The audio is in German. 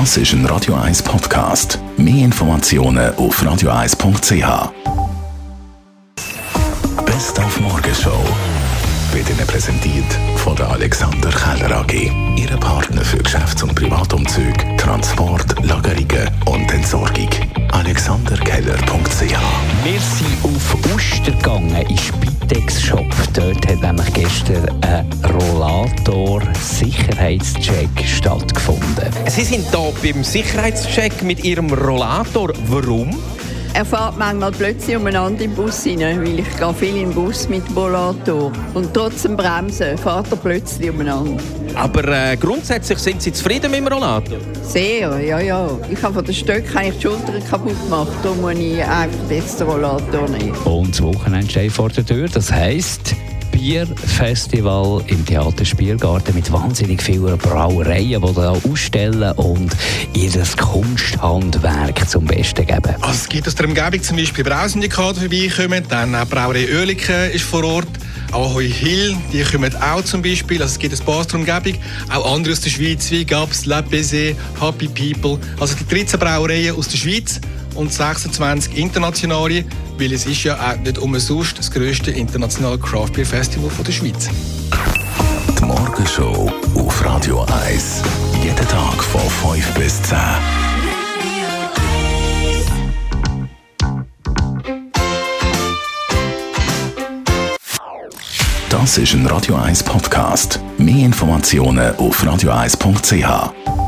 Das ist ein Radio 1 Podcast. Mehr Informationen auf radio1.ch. Best auf Morgenshow wird Ihnen präsentiert von der Alexander Keller AG. Ihre Partner für Geschäfts- und Privatumzug, Transport, Lagerungen und Entsorgung. AlexanderKeller.ch Wir sind auf Uster gegangen, in Spitex-Shop. Dort hat nämlich gestern ein Rollator-Sicherheitscheck stattgefunden. Sie sind hier beim Sicherheitscheck mit Ihrem Rollator. Warum? Er fährt manchmal plötzlich umeinander im Bus rein, weil ich gehe viel im Bus mit dem Rollator. Und trotzdem bremsen, fährt er plötzlich umeinander. Aber äh, grundsätzlich sind Sie zufrieden mit dem Rollator? Sehr, ja, ja. Ich habe von den Stöcken eigentlich die Schulter kaputt gemacht. Darum muss ich einfach jetzt den Rollator nehmen. Und das Wochenende steht vor der Tür. Das heisst, Bierfestival im Theater Spiergarten mit wahnsinnig vielen Brauereien, die da ausstellen und ihr Kunsthandwerk zum Besten geben. Also es gibt aus der Umgebung zum Beispiel Brausindikate vorbeikommen, dann auch Brauerei Oerlikon ist vor Ort, Ahoy Hill, die kommen auch zum Beispiel, also es gibt ein paar der Umgebung, auch andere aus der Schweiz, wie Gabs, La Baiser, Happy People, also die 13 Brauereien aus der Schweiz und 26 internationale, weil es ist ja auch nicht umsonst das grösste internationale Craft Beer Festival der Schweiz. Die Morgenshow auf Radio 1. Jeden Tag von 5 bis 10. Das ist ein Radio 1 Podcast. Mehr Informationen auf radio1.ch.